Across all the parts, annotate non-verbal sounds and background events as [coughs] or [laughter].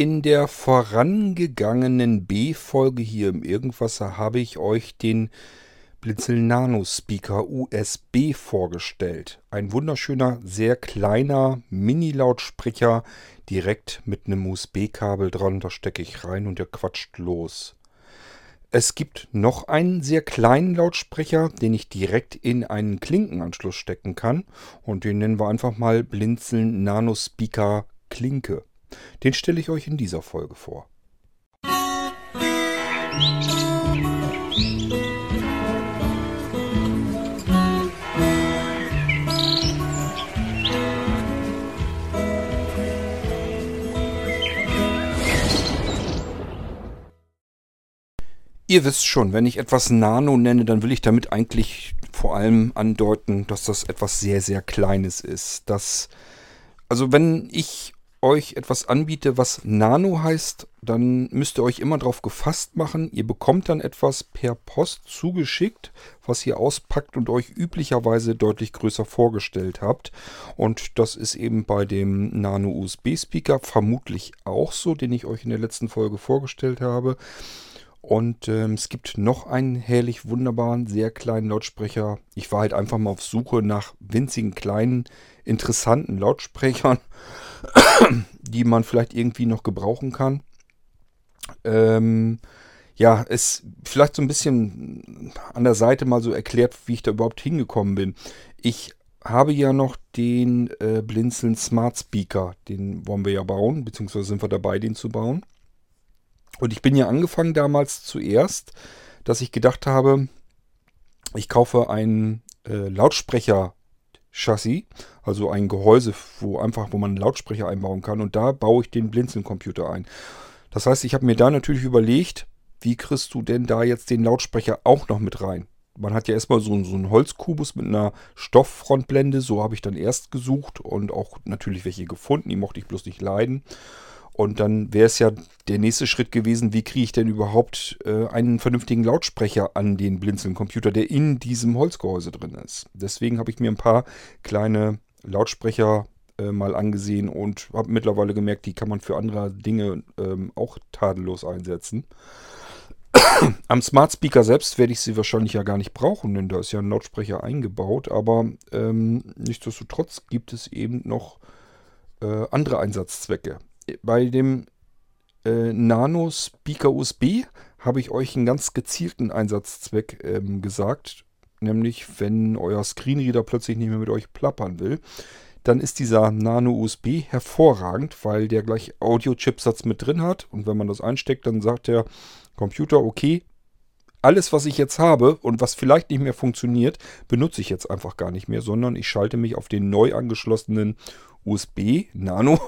In der vorangegangenen B-Folge hier im Irgendwasser habe ich euch den Blinzeln Nano Speaker USB vorgestellt. Ein wunderschöner, sehr kleiner Mini-Lautsprecher direkt mit einem USB-Kabel dran. Da stecke ich rein und der quatscht los. Es gibt noch einen sehr kleinen Lautsprecher, den ich direkt in einen Klinkenanschluss stecken kann. Und den nennen wir einfach mal Blinzeln Nano Speaker Klinke. Den stelle ich euch in dieser Folge vor. Ihr wisst schon, wenn ich etwas Nano nenne, dann will ich damit eigentlich vor allem andeuten, dass das etwas sehr, sehr Kleines ist. Das, also wenn ich euch etwas anbiete, was Nano heißt, dann müsst ihr euch immer darauf gefasst machen. Ihr bekommt dann etwas per Post zugeschickt, was ihr auspackt und euch üblicherweise deutlich größer vorgestellt habt. Und das ist eben bei dem Nano USB Speaker vermutlich auch so, den ich euch in der letzten Folge vorgestellt habe. Und ähm, es gibt noch einen herrlich wunderbaren, sehr kleinen Lautsprecher. Ich war halt einfach mal auf Suche nach winzigen, kleinen, interessanten Lautsprechern, die man vielleicht irgendwie noch gebrauchen kann. Ähm, ja, es vielleicht so ein bisschen an der Seite mal so erklärt, wie ich da überhaupt hingekommen bin. Ich habe ja noch den äh, Blinzeln Smart Speaker. Den wollen wir ja bauen, beziehungsweise sind wir dabei, den zu bauen. Und ich bin ja angefangen damals zuerst, dass ich gedacht habe, ich kaufe ein äh, Lautsprecher-Chassis, also ein Gehäuse, wo einfach, wo man einen Lautsprecher einbauen kann. Und da baue ich den Blinzeln-Computer ein. Das heißt, ich habe mir da natürlich überlegt, wie kriegst du denn da jetzt den Lautsprecher auch noch mit rein? Man hat ja erstmal so, so einen Holzkubus mit einer Stofffrontblende, so habe ich dann erst gesucht und auch natürlich welche gefunden, die mochte ich bloß nicht leiden. Und dann wäre es ja der nächste Schritt gewesen, wie kriege ich denn überhaupt äh, einen vernünftigen Lautsprecher an den Blinzeln-Computer, der in diesem Holzgehäuse drin ist. Deswegen habe ich mir ein paar kleine Lautsprecher äh, mal angesehen und habe mittlerweile gemerkt, die kann man für andere Dinge ähm, auch tadellos einsetzen. Am Smart Speaker selbst werde ich sie wahrscheinlich ja gar nicht brauchen, denn da ist ja ein Lautsprecher eingebaut. Aber ähm, nichtsdestotrotz gibt es eben noch äh, andere Einsatzzwecke bei dem äh, Nano Speaker USB habe ich euch einen ganz gezielten Einsatzzweck ähm, gesagt. Nämlich, wenn euer Screenreader plötzlich nicht mehr mit euch plappern will, dann ist dieser Nano USB hervorragend, weil der gleich Audio-Chipsatz mit drin hat. Und wenn man das einsteckt, dann sagt der Computer, okay, alles, was ich jetzt habe und was vielleicht nicht mehr funktioniert, benutze ich jetzt einfach gar nicht mehr, sondern ich schalte mich auf den neu angeschlossenen USB Nano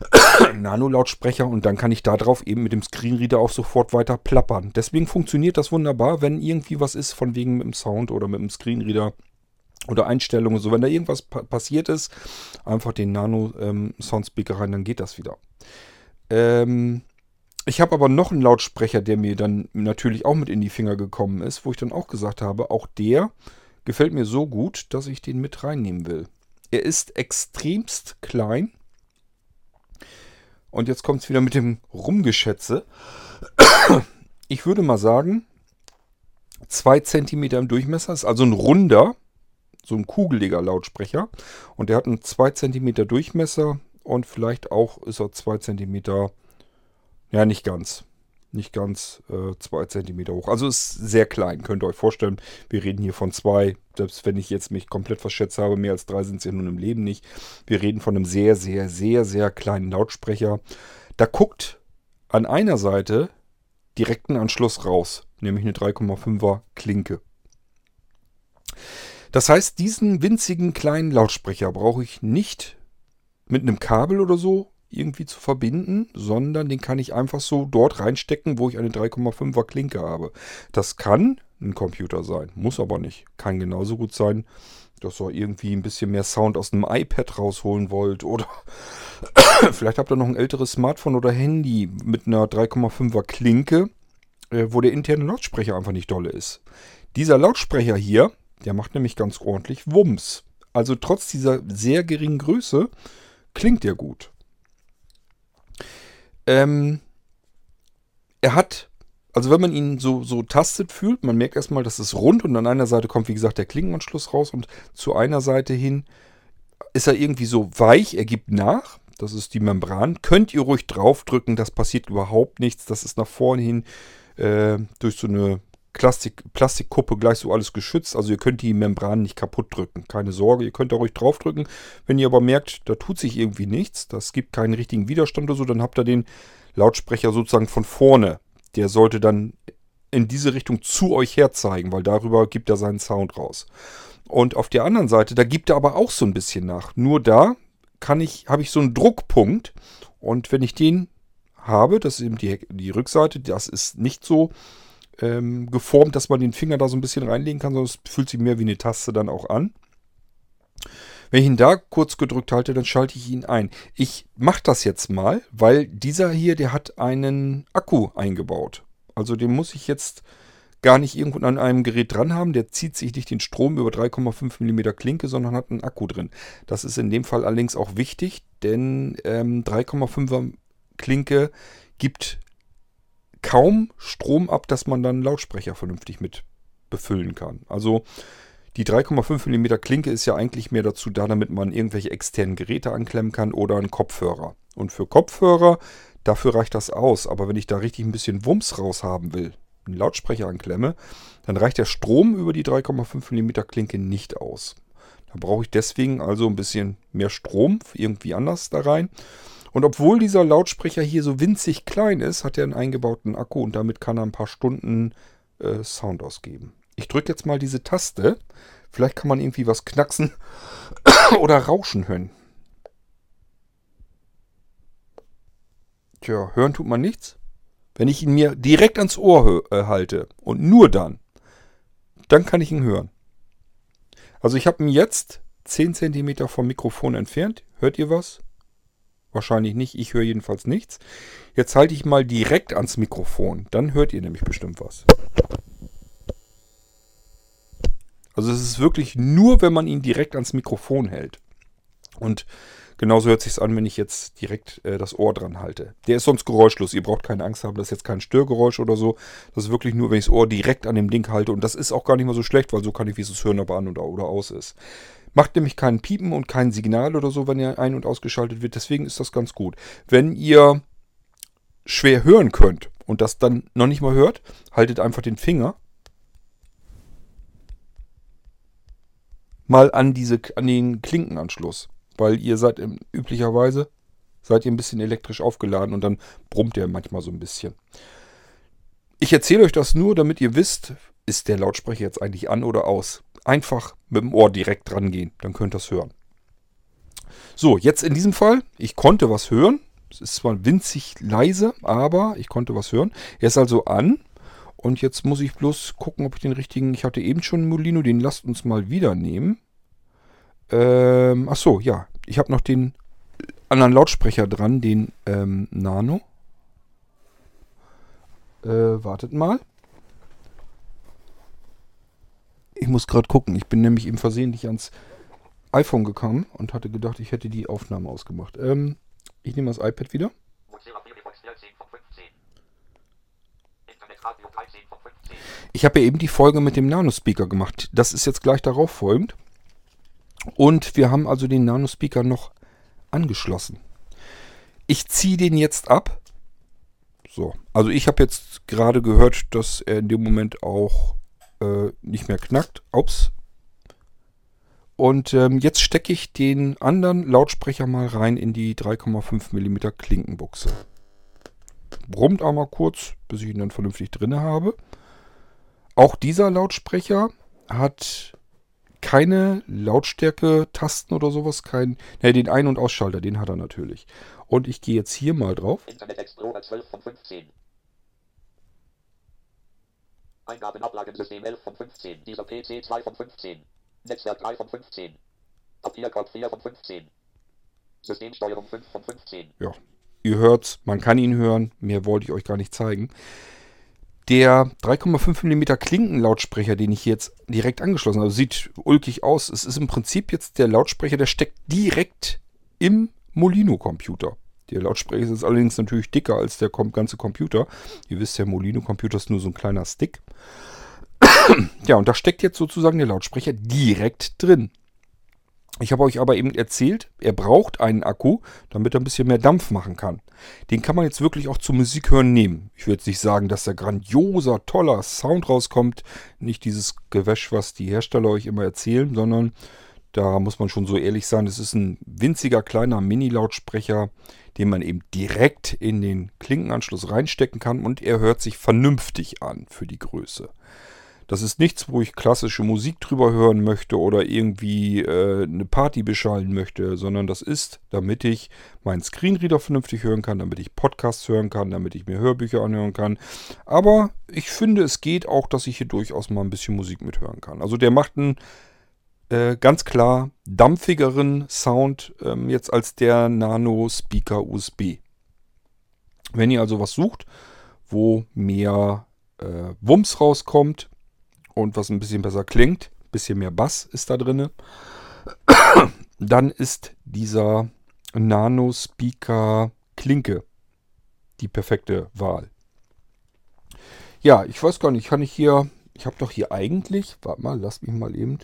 [coughs] Nano-Lautsprecher und dann kann ich darauf eben mit dem Screenreader auch sofort weiter plappern. Deswegen funktioniert das wunderbar, wenn irgendwie was ist, von wegen mit dem Sound oder mit dem Screenreader oder Einstellungen. So, wenn da irgendwas pa passiert ist, einfach den Nano-Soundspeaker ähm, rein, dann geht das wieder. Ähm, ich habe aber noch einen Lautsprecher, der mir dann natürlich auch mit in die Finger gekommen ist, wo ich dann auch gesagt habe, auch der gefällt mir so gut, dass ich den mit reinnehmen will. Er ist extremst klein und jetzt kommt es wieder mit dem Rumgeschätze. [coughs] Ich würde mal sagen, 2 cm im Durchmesser ist also ein runder, so ein kugeliger Lautsprecher. Und der hat einen 2 cm Durchmesser und vielleicht auch ist er 2 cm, ja nicht ganz, nicht ganz 2 äh, cm hoch. Also ist sehr klein, könnt ihr euch vorstellen. Wir reden hier von 2, selbst wenn ich jetzt mich komplett verschätzt habe, mehr als 3 sind es ja nun im Leben nicht. Wir reden von einem sehr, sehr, sehr, sehr kleinen Lautsprecher. Da guckt an einer Seite direkt ein Anschluss raus, nämlich eine 3,5er Klinke. Das heißt, diesen winzigen kleinen Lautsprecher brauche ich nicht mit einem Kabel oder so irgendwie zu verbinden, sondern den kann ich einfach so dort reinstecken, wo ich eine 3,5er Klinke habe. Das kann ein Computer sein, muss aber nicht. Kann genauso gut sein, dass ihr irgendwie ein bisschen mehr Sound aus einem iPad rausholen wollt oder [coughs] vielleicht habt ihr noch ein älteres Smartphone oder Handy mit einer 3,5er Klinke, äh, wo der interne Lautsprecher einfach nicht dolle ist. Dieser Lautsprecher hier, der macht nämlich ganz ordentlich Wumms. Also trotz dieser sehr geringen Größe klingt der gut. Ähm, er hat, also wenn man ihn so, so tastet fühlt, man merkt erstmal, dass es rund und an einer Seite kommt, wie gesagt, der Klinkenanschluss raus und zu einer Seite hin ist er irgendwie so weich, er gibt nach. Das ist die Membran. Könnt ihr ruhig draufdrücken, das passiert überhaupt nichts. Das ist nach vorne hin äh, durch so eine Plastik, Plastikkuppe gleich so alles geschützt. Also ihr könnt die Membran nicht kaputt drücken. Keine Sorge, ihr könnt da ruhig draufdrücken. Wenn ihr aber merkt, da tut sich irgendwie nichts, das gibt keinen richtigen Widerstand oder so, dann habt ihr den Lautsprecher sozusagen von vorne. Der sollte dann in diese Richtung zu euch herzeigen, weil darüber gibt er seinen Sound raus. Und auf der anderen Seite, da gibt er aber auch so ein bisschen nach. Nur da kann ich, habe ich so einen Druckpunkt. Und wenn ich den habe, das ist eben die, die Rückseite, das ist nicht so ähm, geformt, dass man den Finger da so ein bisschen reinlegen kann, es fühlt sich mehr wie eine Taste dann auch an. Wenn ich ihn da kurz gedrückt halte, dann schalte ich ihn ein. Ich mache das jetzt mal, weil dieser hier, der hat einen Akku eingebaut. Also den muss ich jetzt gar nicht irgendwo an einem Gerät dran haben. Der zieht sich nicht den Strom über 3,5 mm Klinke, sondern hat einen Akku drin. Das ist in dem Fall allerdings auch wichtig, denn ähm, 3,5er Klinke gibt kaum Strom ab, dass man dann Lautsprecher vernünftig mit befüllen kann. Also die 3,5 mm Klinke ist ja eigentlich mehr dazu da, damit man irgendwelche externen Geräte anklemmen kann oder einen Kopfhörer. Und für Kopfhörer, dafür reicht das aus. Aber wenn ich da richtig ein bisschen Wumms raus haben will, einen Lautsprecher anklemme, dann reicht der Strom über die 3,5 mm Klinke nicht aus. Da brauche ich deswegen also ein bisschen mehr Strom irgendwie anders da rein. Und obwohl dieser Lautsprecher hier so winzig klein ist, hat er einen eingebauten Akku und damit kann er ein paar Stunden äh, Sound ausgeben. Ich drücke jetzt mal diese Taste. Vielleicht kann man irgendwie was knacksen [coughs] oder rauschen hören. Tja, hören tut man nichts. Wenn ich ihn mir direkt ans Ohr äh, halte und nur dann, dann kann ich ihn hören. Also ich habe ihn jetzt 10 cm vom Mikrofon entfernt. Hört ihr was? Wahrscheinlich nicht. Ich höre jedenfalls nichts. Jetzt halte ich mal direkt ans Mikrofon. Dann hört ihr nämlich bestimmt was. Also es ist wirklich nur, wenn man ihn direkt ans Mikrofon hält. Und genauso hört sich an, wenn ich jetzt direkt äh, das Ohr dran halte. Der ist sonst geräuschlos. Ihr braucht keine Angst haben, das ist jetzt kein Störgeräusch oder so. Das ist wirklich nur, wenn ich das Ohr direkt an dem Ding halte. Und das ist auch gar nicht mal so schlecht, weil so kann ich wie es hören, ob er an oder, oder aus ist. Macht nämlich keinen Piepen und kein Signal oder so, wenn er ein- und ausgeschaltet wird. Deswegen ist das ganz gut. Wenn ihr schwer hören könnt und das dann noch nicht mal hört, haltet einfach den Finger mal an, diese, an den Klinkenanschluss. Weil ihr seid üblicherweise seid ihr ein bisschen elektrisch aufgeladen und dann brummt der manchmal so ein bisschen. Ich erzähle euch das nur, damit ihr wisst, ist der Lautsprecher jetzt eigentlich an oder aus. Einfach mit dem Ohr direkt dran gehen, dann könnt ihr es hören. So, jetzt in diesem Fall, ich konnte was hören. Es ist zwar winzig leise, aber ich konnte was hören. Er ist also an. Und jetzt muss ich bloß gucken, ob ich den richtigen. Ich hatte eben schon Molino, den lasst uns mal wieder nehmen. Ähm, ach so, ja. Ich habe noch den anderen Lautsprecher dran, den ähm, Nano. Äh, wartet mal. Ich muss gerade gucken. Ich bin nämlich eben versehentlich ans iPhone gekommen und hatte gedacht, ich hätte die Aufnahme ausgemacht. Ähm, ich nehme das iPad wieder. Ich habe ja eben die Folge mit dem Nano-Speaker gemacht. Das ist jetzt gleich darauf folgend. Und wir haben also den Nano-Speaker noch angeschlossen. Ich ziehe den jetzt ab. So, also ich habe jetzt gerade gehört, dass er in dem Moment auch äh, nicht mehr knackt. Ups. Und ähm, jetzt stecke ich den anderen Lautsprecher mal rein in die 3,5 mm Klinkenbuchse. Brummt auch mal kurz, bis ich ihn dann vernünftig drin habe. Auch dieser Lautsprecher hat keine Lautstärke-Tasten oder sowas. Kein, ne, den Ein- und Ausschalter, den hat er natürlich. Und ich gehe jetzt hier mal drauf. Internet Explorer 12 von 15. Eingabenablagensystem 11 von 15. Dieser PC 2 von 15. Netzwerk 3 von 15. Papierkorb 4 von 15. Systemsteuerung 5 von 15. Ja, ihr hört's, man kann ihn hören. Mehr wollte ich euch gar nicht zeigen. Der 3,5 mm Klinkenlautsprecher, den ich jetzt direkt angeschlossen habe, sieht ulkig aus. Es ist im Prinzip jetzt der Lautsprecher, der steckt direkt im Molino-Computer. Der Lautsprecher ist allerdings natürlich dicker als der ganze Computer. Ihr wisst, der Molino-Computer ist nur so ein kleiner Stick. [coughs] ja, und da steckt jetzt sozusagen der Lautsprecher direkt drin. Ich habe euch aber eben erzählt, er braucht einen Akku, damit er ein bisschen mehr Dampf machen kann. Den kann man jetzt wirklich auch zum Musikhören nehmen. Ich würde nicht sagen, dass da grandioser, toller Sound rauskommt. Nicht dieses Gewäsch, was die Hersteller euch immer erzählen, sondern da muss man schon so ehrlich sein, es ist ein winziger kleiner Mini-Lautsprecher, den man eben direkt in den Klinkenanschluss reinstecken kann und er hört sich vernünftig an für die Größe. Das ist nichts, wo ich klassische Musik drüber hören möchte oder irgendwie äh, eine Party beschallen möchte, sondern das ist, damit ich meinen Screenreader vernünftig hören kann, damit ich Podcasts hören kann, damit ich mir Hörbücher anhören kann. Aber ich finde, es geht auch, dass ich hier durchaus mal ein bisschen Musik mithören kann. Also der macht einen äh, ganz klar dampfigeren Sound ähm, jetzt als der Nano Speaker USB. Wenn ihr also was sucht, wo mehr äh, Wumms rauskommt, und was ein bisschen besser klingt, ein bisschen mehr Bass ist da drin, [coughs] dann ist dieser Nano Speaker Klinke die perfekte Wahl. Ja, ich weiß gar nicht, kann ich hier, ich habe doch hier eigentlich, warte mal, lass mich mal eben,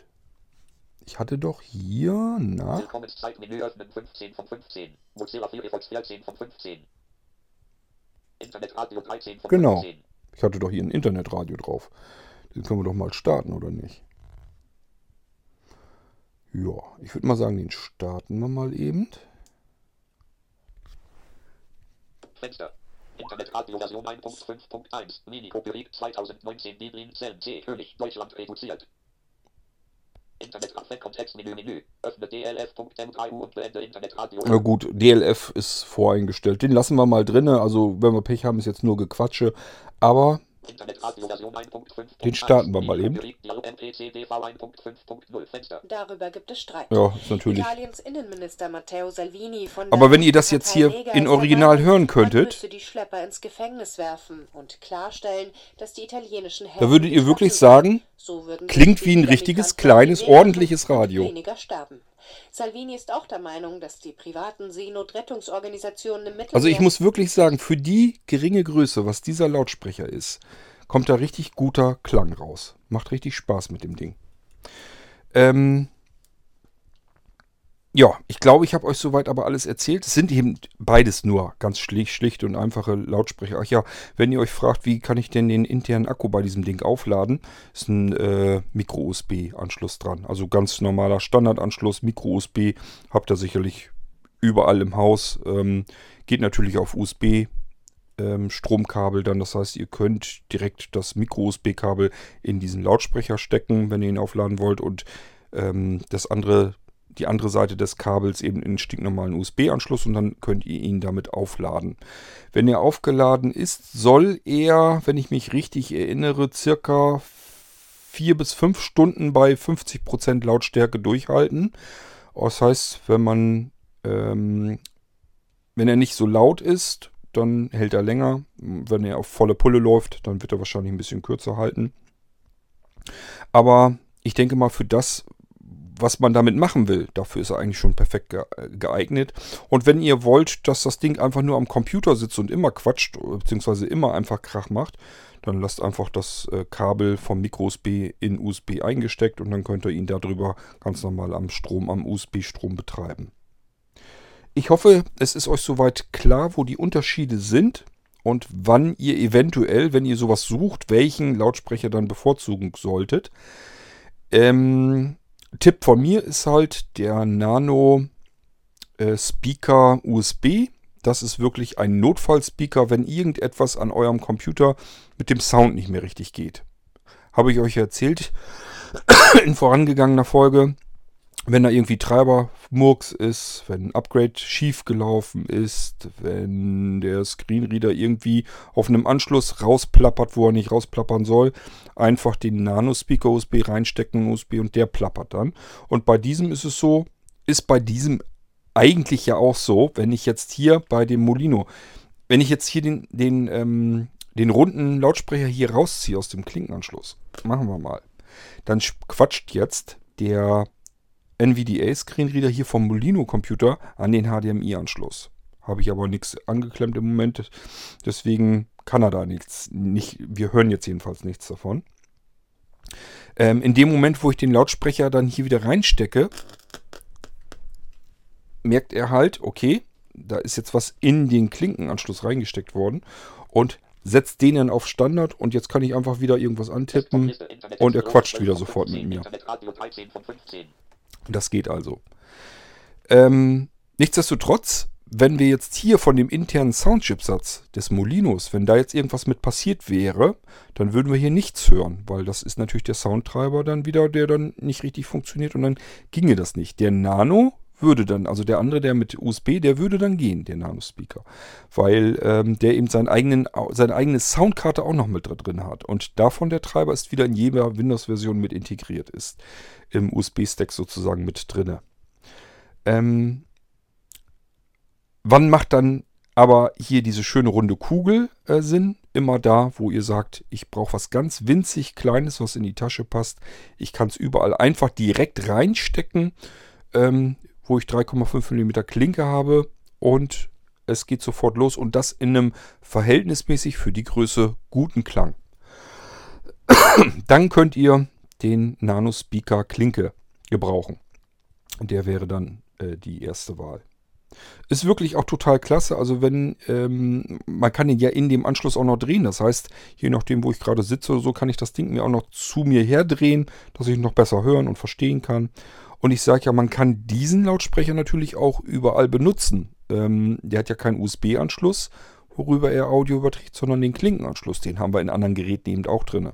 ich hatte doch hier, na? Willkommenszeitmenü öffnen 15 von 15, Mozilla Firefox 14 von 15, Internetradio 13 von genau. 15. Genau, ich hatte doch hier ein Internetradio drauf. Den können wir doch mal starten, oder nicht? Ja, ich würde mal sagen, den starten wir mal eben. Fenster. Internetradio Version 1.5.1. Mini Copyright 2019 Debrien Zellen C. König, Deutschland reduziert. Internet-Kontextmenü Menü. Öffne dlf.m3u und beende Internetradio. Na gut, DLF ist voreingestellt. Den lassen wir mal drin. Also, wenn wir Pech haben, ist jetzt nur Gequatsche. Aber den starten wir mal eben. Darüber gibt es Streit. Ja, ist natürlich. Italiens Innenminister Matteo Salvini von Aber wenn ihr das jetzt hier in Original hören könntet, die Schlepper ins Gefängnis werfen und klarstellen, dass die italienischen Da würdet ihr wirklich sagen, so klingt wie ein richtiges kleines ordentliches Radio. Weniger sterben. Salvini ist auch der Meinung, dass die privaten Seenotrettungsorganisationen im Mittelmeer... Also ich muss wirklich sagen, für die geringe Größe, was dieser Lautsprecher ist, kommt da richtig guter Klang raus. Macht richtig Spaß mit dem Ding. Ähm, ja, ich glaube, ich habe euch soweit aber alles erzählt. Es sind eben beides nur ganz schlicht, schlicht und einfache Lautsprecher. Ach ja, wenn ihr euch fragt, wie kann ich denn den internen Akku bei diesem Ding aufladen, ist ein äh, Micro-USB-Anschluss dran. Also ganz normaler Standardanschluss, Micro-USB, habt ihr sicherlich überall im Haus. Ähm, geht natürlich auf USB. Ähm, Stromkabel dann, das heißt, ihr könnt direkt das Micro-USB-Kabel in diesen Lautsprecher stecken, wenn ihr ihn aufladen wollt und ähm, das andere die andere Seite des Kabels eben in den stinknormalen USB-Anschluss und dann könnt ihr ihn damit aufladen. Wenn er aufgeladen ist, soll er, wenn ich mich richtig erinnere, circa 4 bis 5 Stunden bei 50% Lautstärke durchhalten. Das heißt, wenn man, ähm, wenn er nicht so laut ist, dann hält er länger. Wenn er auf volle Pulle läuft, dann wird er wahrscheinlich ein bisschen kürzer halten. Aber ich denke mal, für das, was man damit machen will. Dafür ist er eigentlich schon perfekt geeignet. Und wenn ihr wollt, dass das Ding einfach nur am Computer sitzt und immer quatscht, beziehungsweise immer einfach Krach macht, dann lasst einfach das äh, Kabel vom Micro-USB in USB eingesteckt und dann könnt ihr ihn darüber ganz normal am Strom, am USB-Strom betreiben. Ich hoffe, es ist euch soweit klar, wo die Unterschiede sind und wann ihr eventuell, wenn ihr sowas sucht, welchen Lautsprecher dann bevorzugen solltet. Ähm, Tipp von mir ist halt der Nano äh, Speaker USB. Das ist wirklich ein Notfallspeaker, wenn irgendetwas an eurem Computer mit dem Sound nicht mehr richtig geht. Habe ich euch erzählt [coughs] in vorangegangener Folge wenn da irgendwie Treibermurks ist, wenn ein Upgrade schief gelaufen ist, wenn der Screenreader irgendwie auf einem Anschluss rausplappert, wo er nicht rausplappern soll, einfach den Nano-Speaker USB reinstecken, USB und der plappert dann. Und bei diesem ist es so, ist bei diesem eigentlich ja auch so, wenn ich jetzt hier bei dem Molino, wenn ich jetzt hier den, den, ähm, den runden Lautsprecher hier rausziehe aus dem Klinkenanschluss, machen wir mal, dann quatscht jetzt der NVDA-Screenreader hier vom Molino-Computer an den HDMI-Anschluss. Habe ich aber nichts angeklemmt im Moment. Deswegen kann er da nichts. Nicht, wir hören jetzt jedenfalls nichts davon. Ähm, in dem Moment, wo ich den Lautsprecher dann hier wieder reinstecke, merkt er halt, okay, da ist jetzt was in den Klinkenanschluss reingesteckt worden und setzt den dann auf Standard und jetzt kann ich einfach wieder irgendwas antippen und er quatscht wieder sofort mit mir. Das geht also. Ähm, nichtsdestotrotz, wenn wir jetzt hier von dem internen Soundchipsatz des Molinos, wenn da jetzt irgendwas mit passiert wäre, dann würden wir hier nichts hören, weil das ist natürlich der Soundtreiber dann wieder, der dann nicht richtig funktioniert und dann ginge das nicht. Der Nano würde dann, also der andere, der mit USB, der würde dann gehen, der Nano-Speaker. Weil ähm, der eben seinen eigenen, seine eigene Soundkarte auch noch mit drin hat. Und davon der Treiber ist wieder in jeder Windows-Version mit integriert ist. Im USB-Stack sozusagen mit drin. Ähm, wann macht dann aber hier diese schöne runde Kugel äh, Sinn? Immer da, wo ihr sagt, ich brauche was ganz winzig Kleines, was in die Tasche passt. Ich kann es überall einfach direkt reinstecken. Ähm, wo ich 3,5 mm Klinke habe und es geht sofort los und das in einem verhältnismäßig für die Größe guten Klang. dann könnt ihr den Nano Speaker Klinke gebrauchen. Der wäre dann äh, die erste Wahl. Ist wirklich auch total klasse. Also wenn, ähm, man kann den ja in dem Anschluss auch noch drehen. Das heißt, je nachdem, wo ich gerade sitze oder so, kann ich das Ding mir auch noch zu mir herdrehen, dass ich noch besser hören und verstehen kann. Und ich sage ja, man kann diesen Lautsprecher natürlich auch überall benutzen. Ähm, der hat ja keinen USB-Anschluss, worüber er Audio überträgt, sondern den Klinkenanschluss. Den haben wir in anderen Geräten eben auch drin.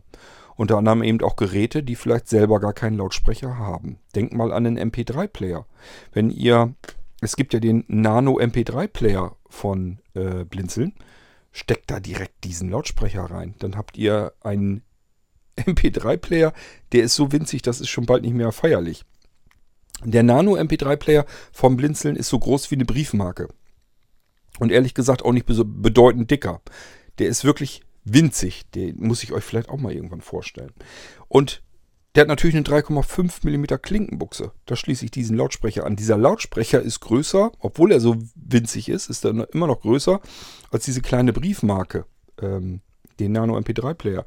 Unter anderem eben auch Geräte, die vielleicht selber gar keinen Lautsprecher haben. Denkt mal an den MP3-Player. Wenn ihr, es gibt ja den Nano MP3-Player von äh, Blinzeln, steckt da direkt diesen Lautsprecher rein. Dann habt ihr einen [laughs] MP3-Player, der ist so winzig, das ist schon bald nicht mehr feierlich. Der Nano MP3-Player vom Blinzeln ist so groß wie eine Briefmarke. Und ehrlich gesagt auch nicht bedeutend dicker. Der ist wirklich winzig. Den muss ich euch vielleicht auch mal irgendwann vorstellen. Und der hat natürlich eine 3,5 mm Klinkenbuchse. Da schließe ich diesen Lautsprecher an. Dieser Lautsprecher ist größer, obwohl er so winzig ist, ist er immer noch größer als diese kleine Briefmarke, ähm, den Nano MP3 Player.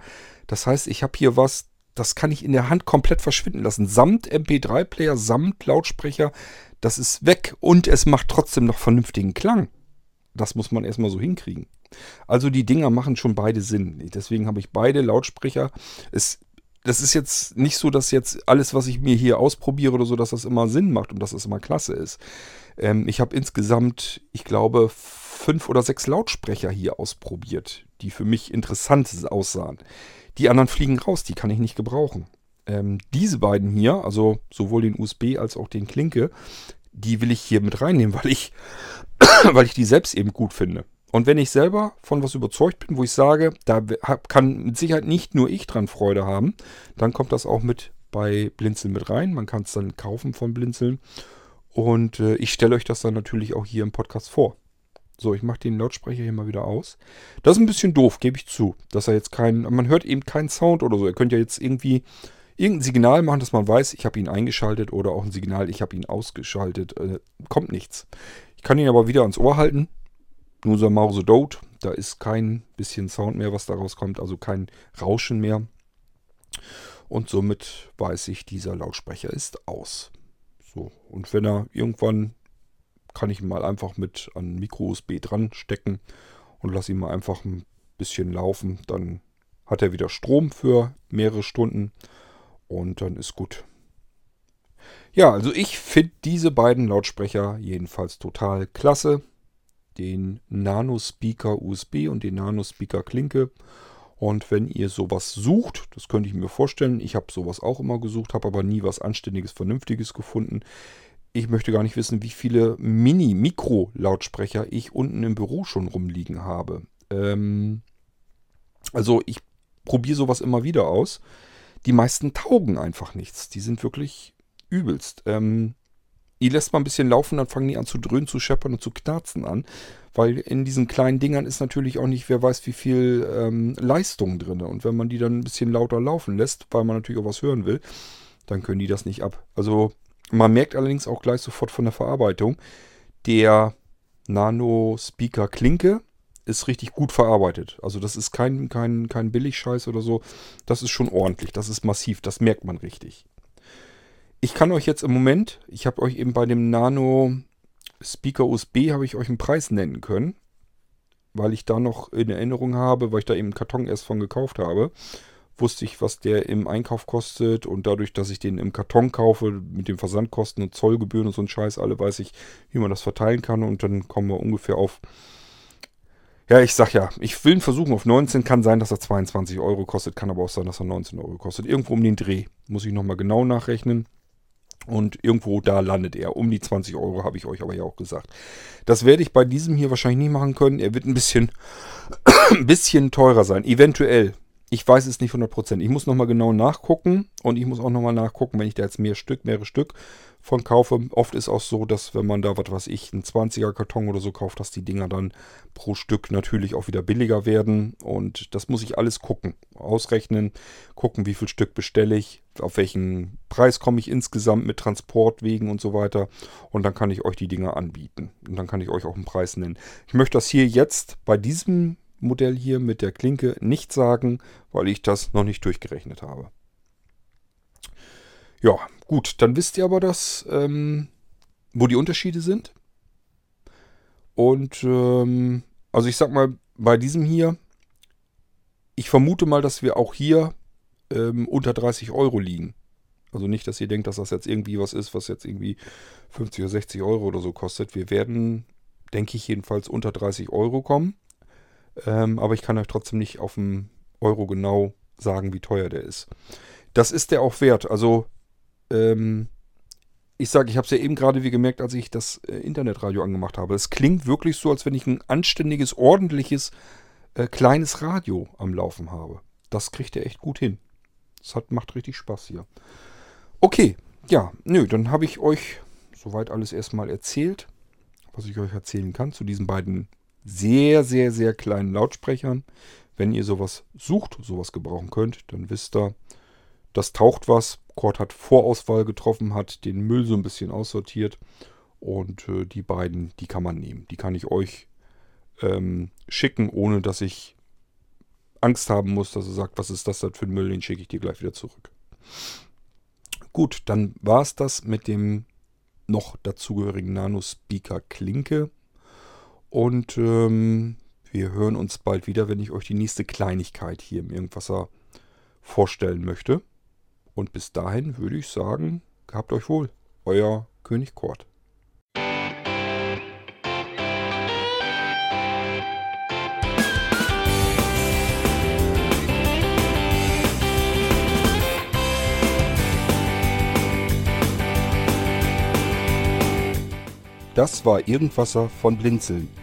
Das heißt, ich habe hier was, das kann ich in der Hand komplett verschwinden lassen. Samt MP3-Player, samt Lautsprecher, das ist weg und es macht trotzdem noch vernünftigen Klang. Das muss man erstmal so hinkriegen. Also die Dinger machen schon beide Sinn. Deswegen habe ich beide Lautsprecher. Es, das ist jetzt nicht so, dass jetzt alles, was ich mir hier ausprobiere oder so, dass das immer Sinn macht und dass das immer klasse ist. Ähm, ich habe insgesamt, ich glaube, fünf oder sechs Lautsprecher hier ausprobiert, die für mich interessant aussahen. Die anderen fliegen raus, die kann ich nicht gebrauchen. Ähm, diese beiden hier, also sowohl den USB als auch den Klinke, die will ich hier mit reinnehmen, [laughs] weil ich, [coughs] weil ich die selbst eben gut finde. Und wenn ich selber von was überzeugt bin, wo ich sage, da kann mit Sicherheit nicht nur ich dran Freude haben, dann kommt das auch mit bei Blinzeln mit rein. Man kann es dann kaufen von Blinzeln. Und äh, ich stelle euch das dann natürlich auch hier im Podcast vor. So, ich mache den Lautsprecher hier mal wieder aus. Das ist ein bisschen doof, gebe ich zu. Dass er jetzt kein, man hört eben keinen Sound oder so. Ihr könnt ja jetzt irgendwie irgendein Signal machen, dass man weiß, ich habe ihn eingeschaltet oder auch ein Signal, ich habe ihn ausgeschaltet. Äh, kommt nichts. Ich kann ihn aber wieder ans Ohr halten. Nur so Mause Dote. Da ist kein bisschen Sound mehr, was daraus kommt, also kein Rauschen mehr. Und somit weiß ich, dieser Lautsprecher ist aus. So, und wenn er irgendwann kann ich ihn mal einfach mit an Micro-USB dran stecken und lasse ihn mal einfach ein bisschen laufen. Dann hat er wieder Strom für mehrere Stunden und dann ist gut. Ja, also ich finde diese beiden Lautsprecher jedenfalls total klasse. Den Nano Speaker USB und den Nano Speaker Klinke. Und wenn ihr sowas sucht, das könnte ich mir vorstellen, ich habe sowas auch immer gesucht, habe aber nie was Anständiges, Vernünftiges gefunden ich möchte gar nicht wissen, wie viele Mini-Mikro-Lautsprecher ich unten im Büro schon rumliegen habe. Ähm, also ich probiere sowas immer wieder aus. Die meisten taugen einfach nichts. Die sind wirklich übelst. Ähm, die lässt man ein bisschen laufen, dann fangen die an zu dröhnen, zu scheppern und zu knarzen an. Weil in diesen kleinen Dingern ist natürlich auch nicht, wer weiß, wie viel ähm, Leistung drin. Und wenn man die dann ein bisschen lauter laufen lässt, weil man natürlich auch was hören will, dann können die das nicht ab. Also man merkt allerdings auch gleich sofort von der Verarbeitung, der Nano Speaker Klinke ist richtig gut verarbeitet. Also das ist kein, kein, kein Billigscheiß oder so. Das ist schon ordentlich. Das ist massiv. Das merkt man richtig. Ich kann euch jetzt im Moment, ich habe euch eben bei dem Nano Speaker USB, habe ich euch einen Preis nennen können. Weil ich da noch in Erinnerung habe, weil ich da eben einen Karton erst von gekauft habe wusste ich, was der im Einkauf kostet und dadurch, dass ich den im Karton kaufe, mit den Versandkosten und Zollgebühren und so ein Scheiß, alle weiß ich, wie man das verteilen kann und dann kommen wir ungefähr auf ja, ich sag ja, ich will ihn versuchen auf 19. Kann sein, dass er 22 Euro kostet. Kann aber auch sein, dass er 19 Euro kostet. Irgendwo um den Dreh. Muss ich nochmal genau nachrechnen. Und irgendwo da landet er. Um die 20 Euro habe ich euch aber ja auch gesagt. Das werde ich bei diesem hier wahrscheinlich nicht machen können. Er wird ein bisschen, [coughs] bisschen teurer sein. Eventuell. Ich weiß es nicht 100%. Ich muss nochmal genau nachgucken. Und ich muss auch nochmal nachgucken, wenn ich da jetzt mehr Stück, mehrere Stück von kaufe. Oft ist auch so, dass wenn man da, was weiß ich, einen 20er Karton oder so kauft, dass die Dinger dann pro Stück natürlich auch wieder billiger werden. Und das muss ich alles gucken, ausrechnen, gucken, wie viel Stück bestelle ich, auf welchen Preis komme ich insgesamt mit Transportwegen und so weiter. Und dann kann ich euch die Dinger anbieten. Und dann kann ich euch auch einen Preis nennen. Ich möchte das hier jetzt bei diesem Modell hier mit der Klinke nicht sagen, weil ich das noch nicht durchgerechnet habe. Ja, gut, dann wisst ihr aber das, ähm, wo die Unterschiede sind. Und ähm, also ich sag mal, bei diesem hier, ich vermute mal, dass wir auch hier ähm, unter 30 Euro liegen. Also nicht, dass ihr denkt, dass das jetzt irgendwie was ist, was jetzt irgendwie 50 oder 60 Euro oder so kostet. Wir werden, denke ich, jedenfalls unter 30 Euro kommen. Ähm, aber ich kann euch trotzdem nicht auf den Euro genau sagen, wie teuer der ist. Das ist der auch wert. Also ähm, ich sage, ich habe es ja eben gerade wie gemerkt, als ich das äh, Internetradio angemacht habe. Es klingt wirklich so, als wenn ich ein anständiges, ordentliches, äh, kleines Radio am Laufen habe. Das kriegt er echt gut hin. Das hat, macht richtig Spaß hier. Okay, ja, nö, dann habe ich euch soweit alles erstmal erzählt, was ich euch erzählen kann zu diesen beiden sehr, sehr, sehr kleinen Lautsprechern. Wenn ihr sowas sucht, sowas gebrauchen könnt, dann wisst ihr, das taucht was. Cord hat Vorauswahl getroffen, hat den Müll so ein bisschen aussortiert. Und äh, die beiden, die kann man nehmen. Die kann ich euch ähm, schicken, ohne dass ich Angst haben muss, dass er sagt, was ist das denn für ein Müll, den schicke ich dir gleich wieder zurück. Gut, dann war es das mit dem noch dazugehörigen Nano-Speaker Klinke. Und ähm, wir hören uns bald wieder, wenn ich euch die nächste Kleinigkeit hier im Irgendwasser vorstellen möchte. Und bis dahin würde ich sagen, gehabt euch wohl. Euer König Kort. Das war Irgendwasser von Blinzeln.